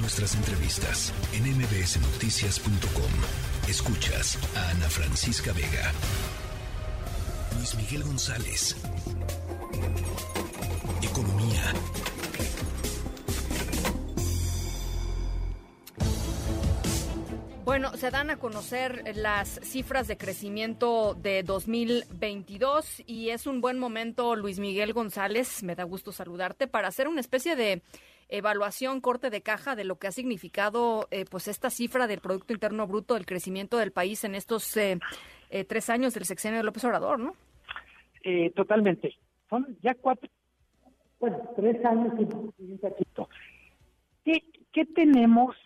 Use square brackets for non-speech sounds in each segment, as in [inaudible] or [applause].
Nuestras entrevistas en mbsnoticias.com. Escuchas a Ana Francisca Vega. Luis Miguel González. Economía. Bueno, se dan a conocer las cifras de crecimiento de 2022 y es un buen momento, Luis Miguel González, me da gusto saludarte, para hacer una especie de evaluación, corte de caja de lo que ha significado eh, pues esta cifra del Producto Interno Bruto, del crecimiento del país en estos eh, eh, tres años del sexenio de López Obrador, ¿no? totalmente. Son ya cuatro, bueno, tres años y un cachito. ¿Qué, ¿Qué tenemos?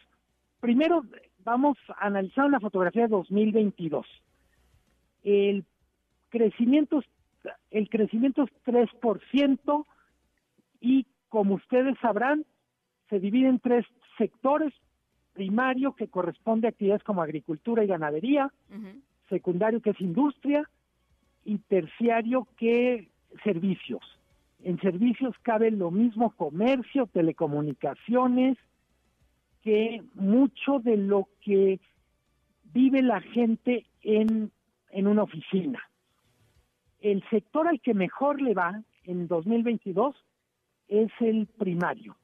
Primero, vamos a analizar una fotografía de 2022. El crecimiento, el crecimiento es 3% y como ustedes sabrán, se divide en tres sectores. Primario, que corresponde a actividades como agricultura y ganadería, secundario, que es industria, y terciario, que servicios. En servicios cabe lo mismo comercio, telecomunicaciones, que mucho de lo que vive la gente en, en una oficina. El sector al que mejor le va en 2022 es el primario.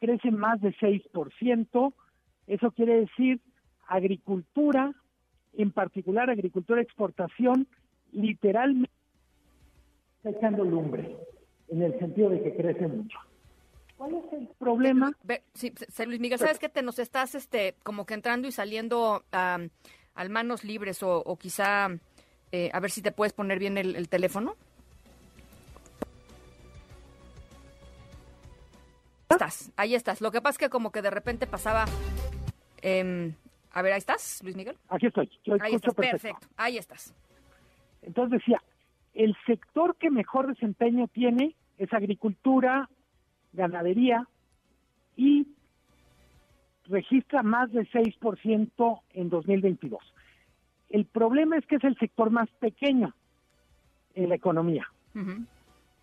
Crece más de 6%. Eso quiere decir agricultura, en particular agricultura exportación, literalmente está echando lumbre, en el sentido de que crece mucho. ¿Cuál es el problema? Sí, Luis Miguel, ¿sabes que te nos estás este como que entrando y saliendo al manos libres o, quizá eh, a ver si te puedes poner bien el, teléfono? Estás, ahí estás. Lo que pasa es que como que de repente pasaba... Em, a ver, ahí estás, Luis Miguel. Aquí estoy. ahí estás, perfecto. Ahí estás. Entonces decía, el sector que mejor desempeño tiene es agricultura, ganadería y registra más de 6% en 2022. El problema es que es el sector más pequeño en la economía.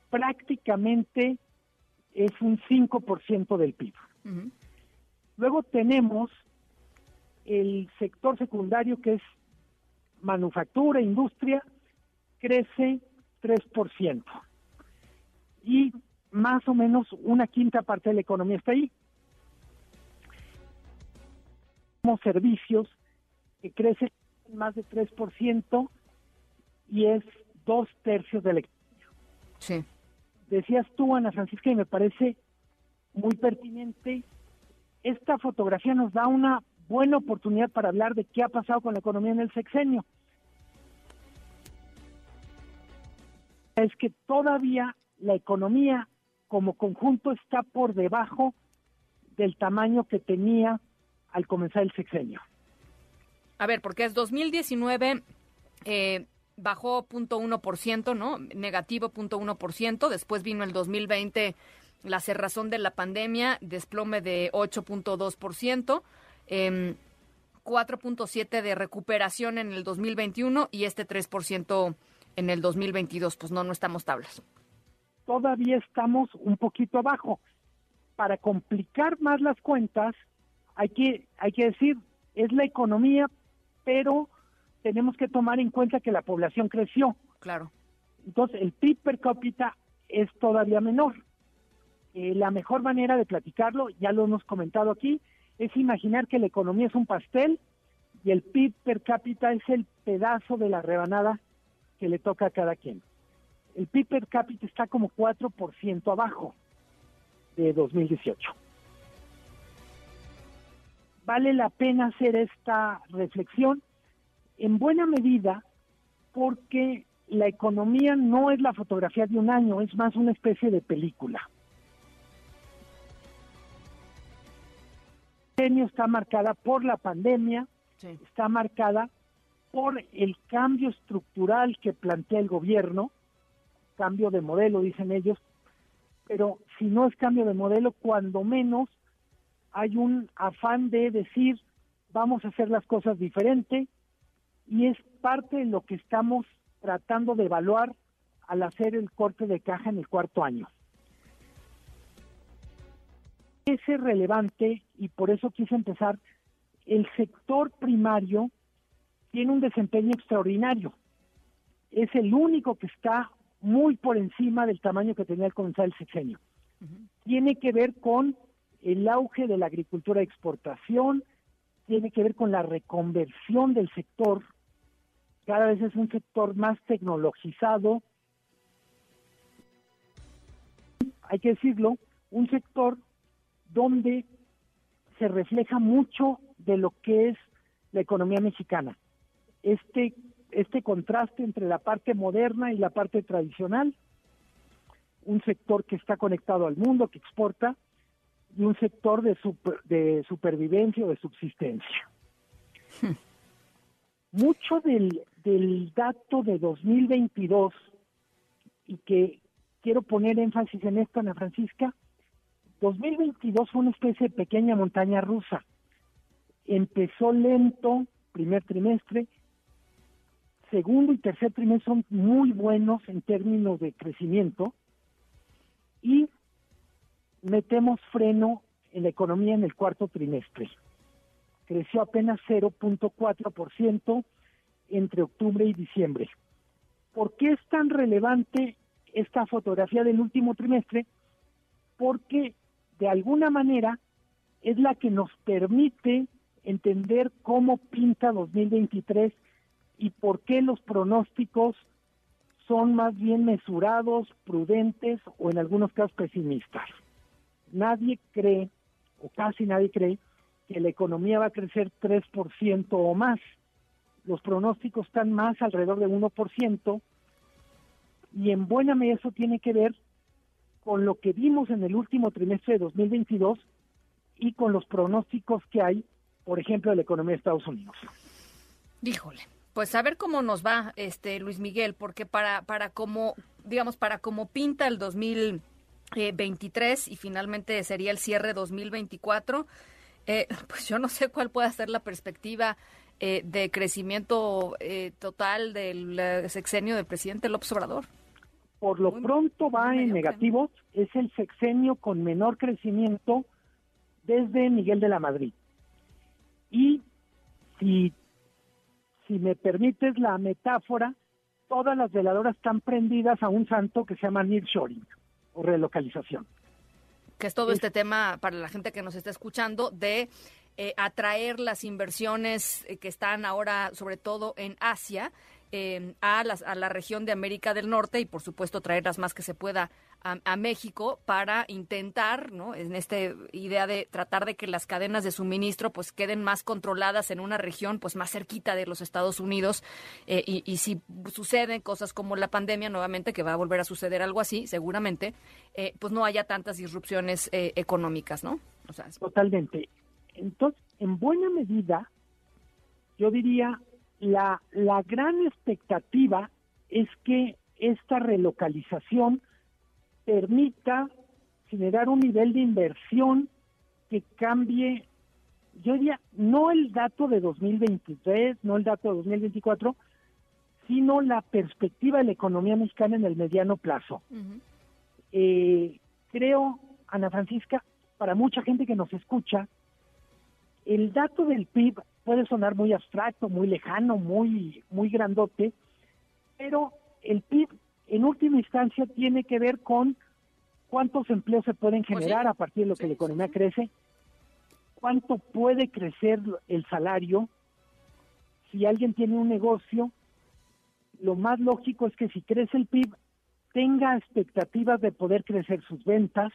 Prácticamente es un 5% del PIB. Luego tenemos el sector secundario que es manufactura, industria, crece 3%. Y más o menos una quinta parte de la economía está ahí. Como servicios que crecen más de 3% y es dos tercios de la economía. Sí. Decías tú, Ana Francisca, y me parece muy pertinente, esta fotografía nos da una buena oportunidad para hablar de qué ha pasado con la economía en el sexenio. Es que todavía la economía como conjunto está por debajo del tamaño que tenía al comenzar el sexenio. A ver, porque es 2019 eh, bajó 0.1%, ¿no? Negativo 0.1%, después vino el 2020 la cerrazón de la pandemia, desplome de 8.2%, eh, 4.7% de recuperación en el 2021 y este 3% en el 2022. Pues no, no estamos tablas todavía estamos un poquito abajo. Para complicar más las cuentas, hay que, hay que decir, es la economía, pero tenemos que tomar en cuenta que la población creció. Claro. Entonces, el PIB per cápita es todavía menor. Eh, la mejor manera de platicarlo, ya lo hemos comentado aquí, es imaginar que la economía es un pastel y el PIB per cápita es el pedazo de la rebanada que le toca a cada quien el PIB per cápita está como 4% abajo de 2018. Vale la pena hacer esta reflexión en buena medida porque la economía no es la fotografía de un año, es más una especie de película. Está marcada por la pandemia, está marcada por el cambio estructural que plantea el gobierno, cambio de modelo, dicen ellos, pero si no es cambio de modelo, cuando menos hay un afán de decir vamos a hacer las cosas diferente y es parte de lo que estamos tratando de evaluar al hacer el corte de caja en el cuarto año. ese relevante y por eso quise empezar, el sector primario tiene un desempeño extraordinario. Es el único que está muy por encima del tamaño que tenía al comenzar el sexenio. Tiene que ver con el auge de la agricultura de exportación, tiene que ver con la reconversión del sector. Cada vez es un sector más tecnologizado. Hay que decirlo, un sector donde se refleja mucho de lo que es la economía mexicana. Este, este contraste entre la parte moderna y la parte tradicional, un sector que está conectado al mundo, que exporta, y un sector de, de supervivencia o de subsistencia. Hmm. Mucho del, del dato de 2022, y que quiero poner énfasis en esto, Ana Francisca, 2022 fue una especie de pequeña montaña rusa. Empezó lento, primer trimestre, segundo y tercer trimestre son muy buenos en términos de crecimiento y metemos freno en la economía en el cuarto trimestre. Creció apenas 0.4% entre octubre y diciembre. ¿Por qué es tan relevante esta fotografía del último trimestre? Porque de alguna manera es la que nos permite entender cómo pinta 2023 y por qué los pronósticos son más bien mesurados, prudentes o en algunos casos pesimistas. Nadie cree, o casi nadie cree, que la economía va a crecer 3% o más. Los pronósticos están más alrededor de 1% y en buena medida eso tiene que ver con lo que vimos en el último trimestre de 2022 y con los pronósticos que hay, por ejemplo, de la economía de Estados Unidos. Híjole, pues a ver cómo nos va, este Luis Miguel, porque para para cómo digamos para cómo pinta el 2023 y finalmente sería el cierre 2024, eh, [laughs] pues yo no sé cuál puede ser la perspectiva eh, de crecimiento eh, total del sexenio del presidente López Obrador por lo pronto va en negativos, es el sexenio con menor crecimiento desde Miguel de la Madrid. Y si, si me permites la metáfora, todas las veladoras están prendidas a un santo que se llama nearshoring o relocalización. Que es todo este tema para la gente que nos está escuchando de eh, atraer las inversiones eh, que están ahora sobre todo en Asia Em, a, a, la región de América del Norte y por supuesto traerlas más que se pueda a, México para intentar, ¿no? En esta idea de tratar de que las cadenas de suministro pues queden más controladas en una región pues más cerquita de los Estados Unidos eh, y, si suceden cosas como la pandemia nuevamente, que va a volver a suceder algo así seguramente, eh, pues no haya tantas disrupciones eh, económicas, ¿no? Totalmente. Entonces, en buena medida, yo diría la, la gran expectativa es que esta relocalización permita generar un nivel de inversión que cambie, yo diría, no el dato de 2023, no el dato de 2024, sino la perspectiva de la economía mexicana en el mediano plazo. Eh, creo, Ana Francisca, para mucha gente que nos escucha, el dato del PIB puede sonar muy abstracto, muy lejano, muy, muy grandote, pero el PIB en última instancia tiene que ver con cuántos empleos se pueden pues generar a partir de lo que la economía crece, cuánto puede crecer el salario. Si alguien tiene un negocio, lo más lógico es que si crece el PIB, tenga expectativas de poder crecer sus ventas.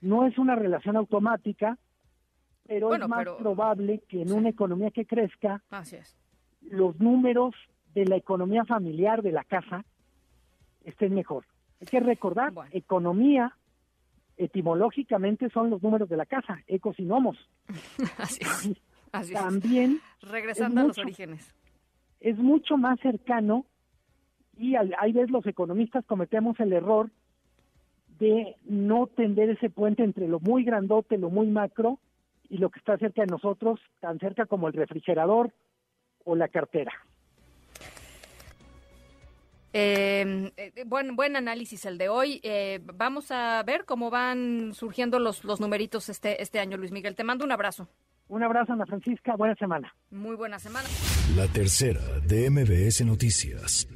No es una relación automática, pero es más probable que en una economía que crezca, los números de la economía familiar de la casa estén mejor. Hay que recordar, economía etimológicamente son los números de la casa, ecos y nomos. [laughs] Así También regresando a los orígenes. Es mucho más cercano y hay veces los economistas cometemos el error de no tender ese puente entre lo muy grandote, lo muy macro y lo que está cerca de nosotros, tan cerca como el refrigerador o la cartera. Eh, eh, buen, buen análisis el de hoy. Eh, vamos a ver cómo van surgiendo los, los numeritos este, este año, Luis Miguel. Te mando un abrazo. Un abrazo, Ana Francisca. Buena semana. Muy buena semana. La tercera de MBS Noticias.